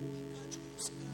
Jerusalem.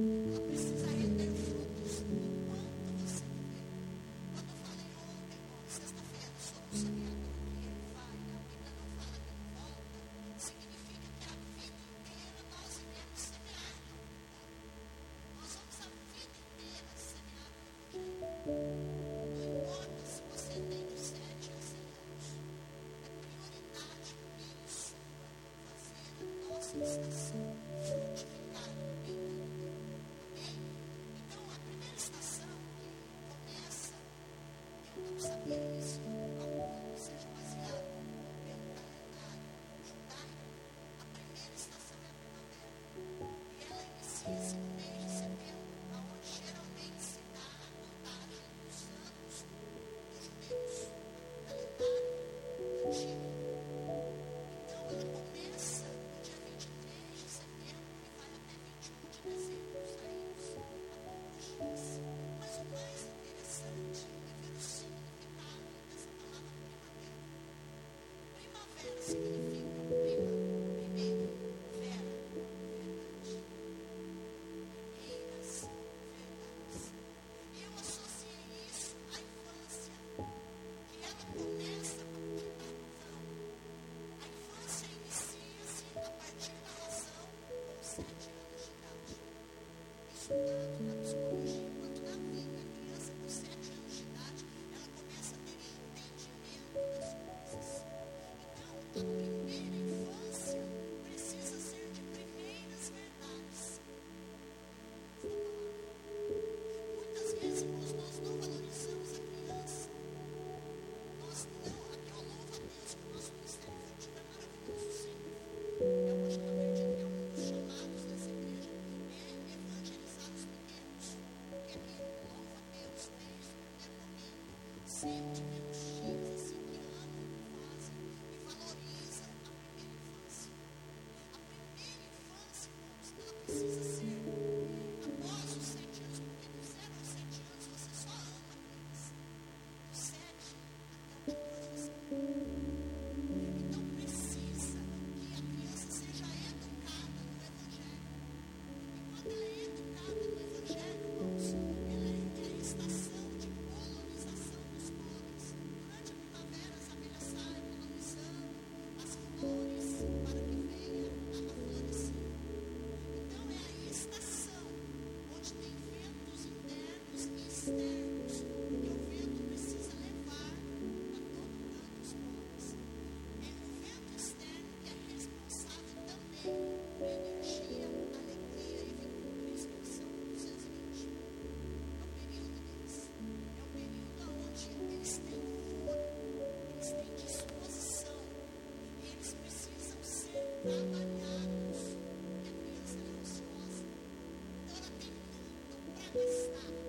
ela precisa render frutos. Quanto você tem? Quando eu falei ontem, sexta-feira, sobre o semeador que ele vai, a vida não fala que ele volta, significa que a vida inteira nós iremos semear. Nós vamos a vida inteira semear. Não importa se você tem os sete ou seis. anos. É prioridade mesmo fazer a nossa estação. lives. Stop.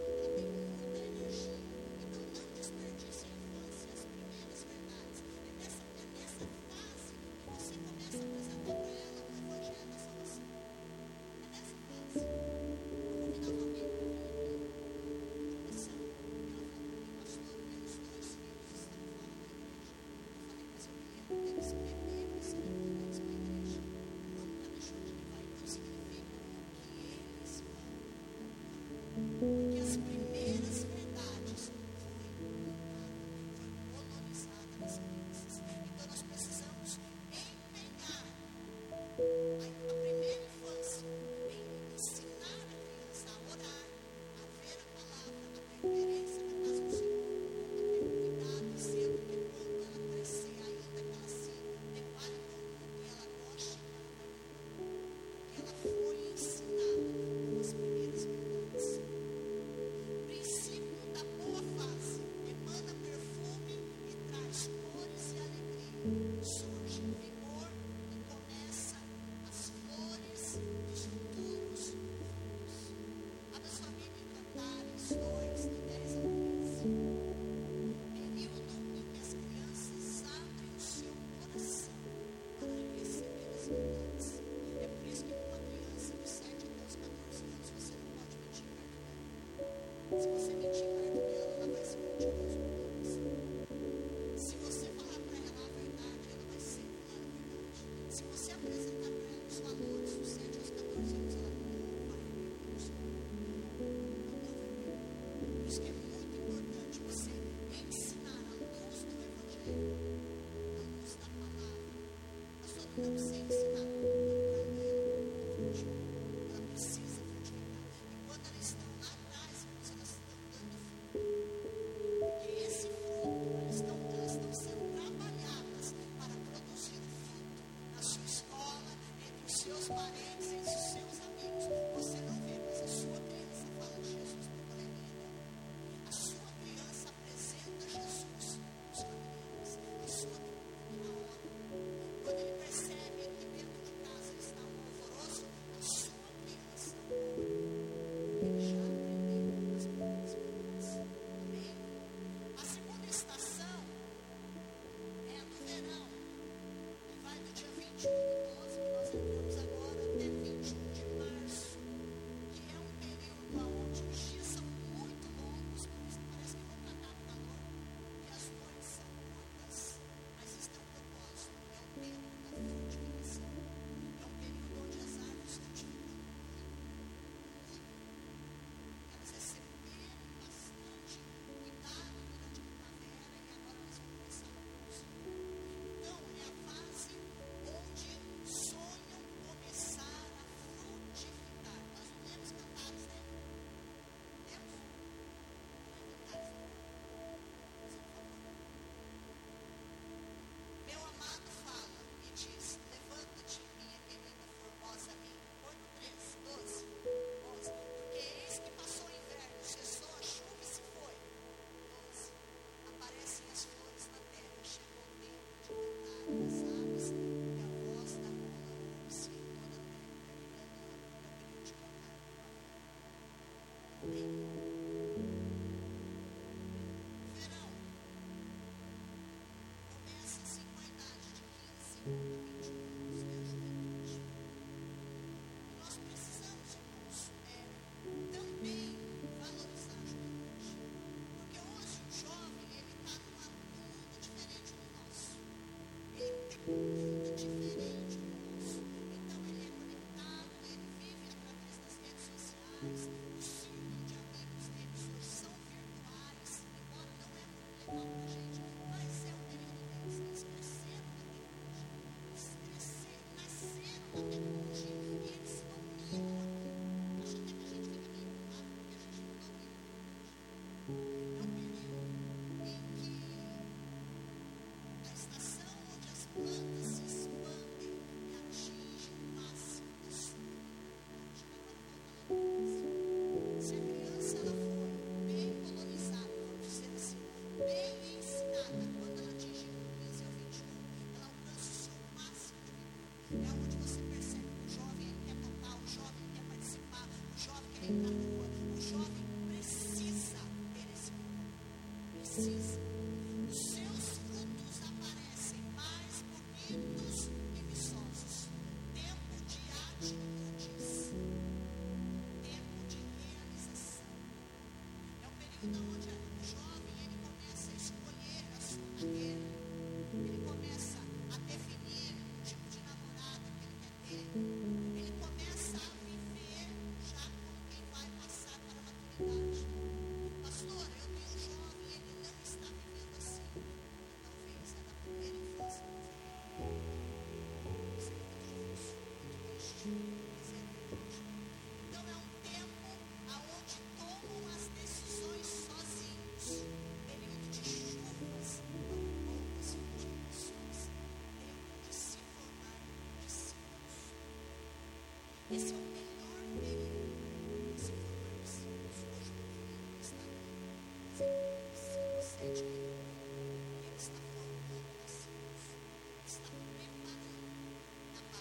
Pastor, O jovem precisa ter esse. Precisa.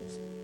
Jesus.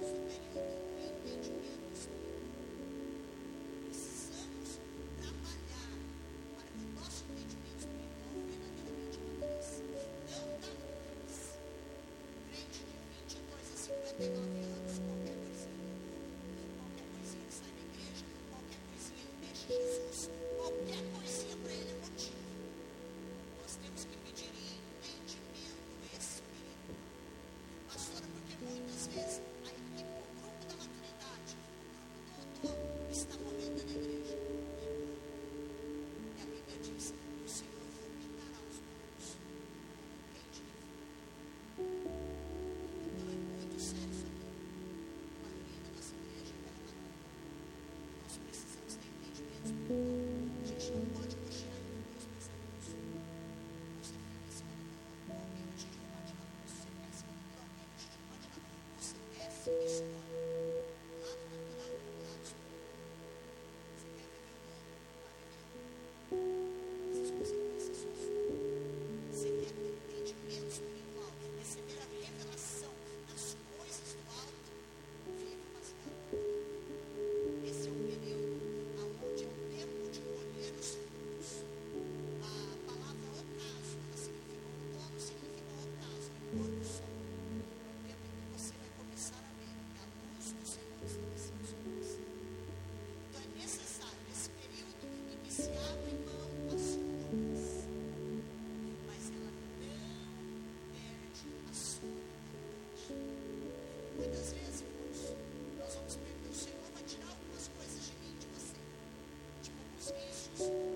いいね。Jesus.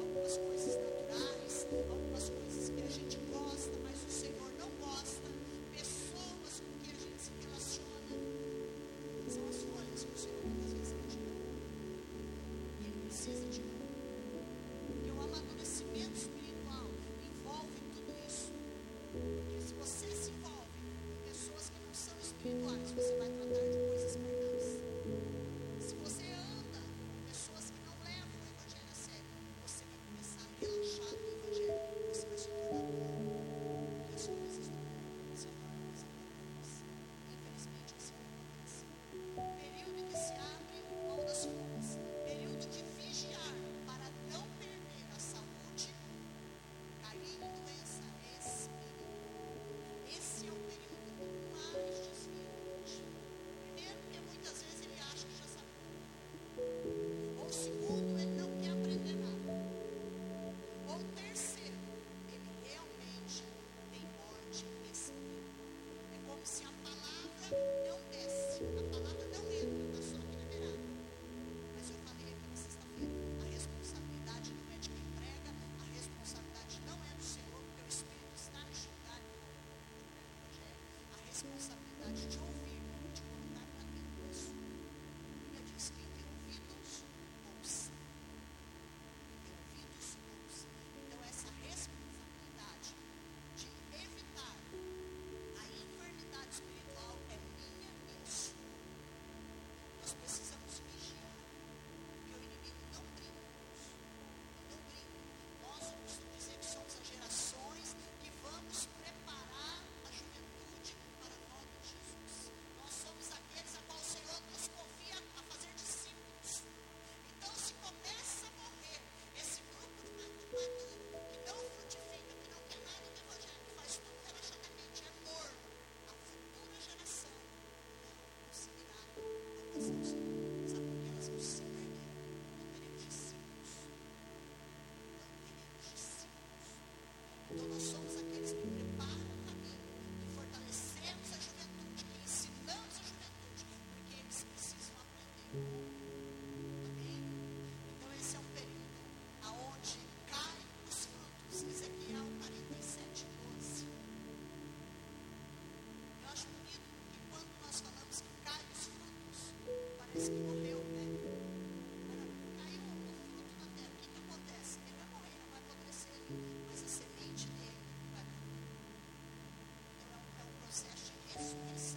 just, just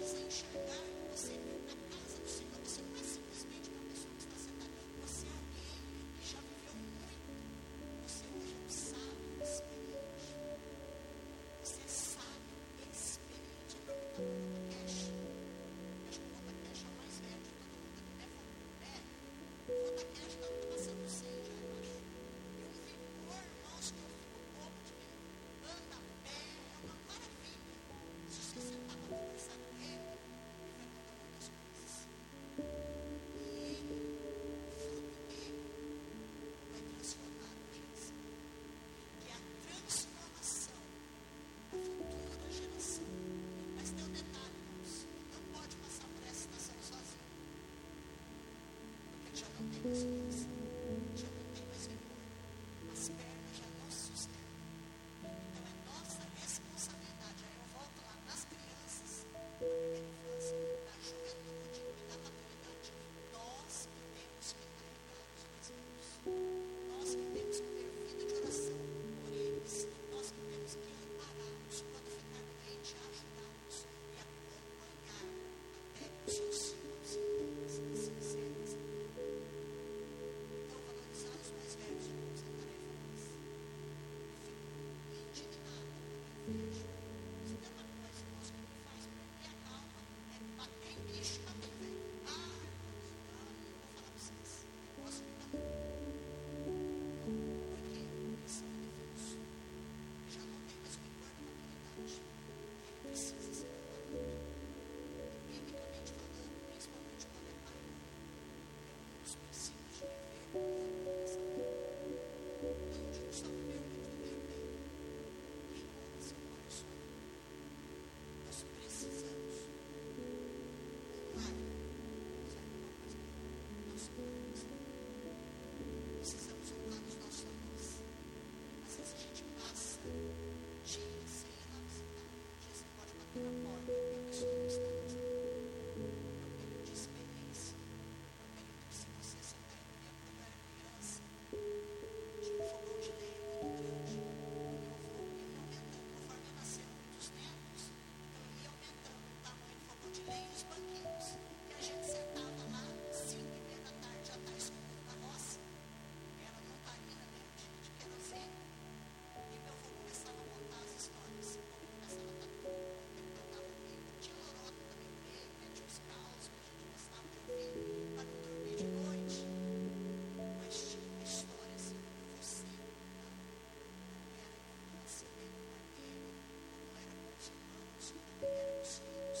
Precisa enxergar que você, na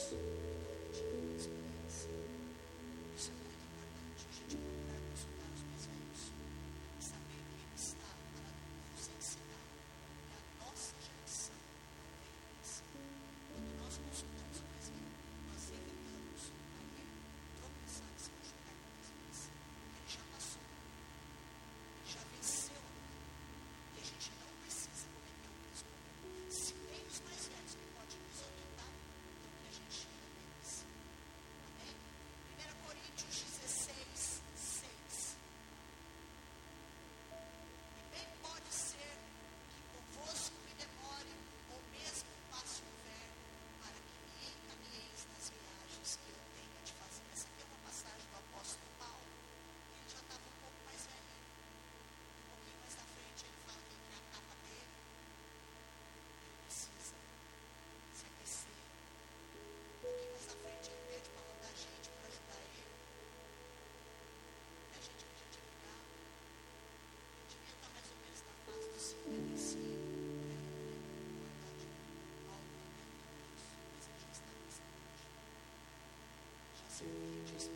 Yes. Jesus.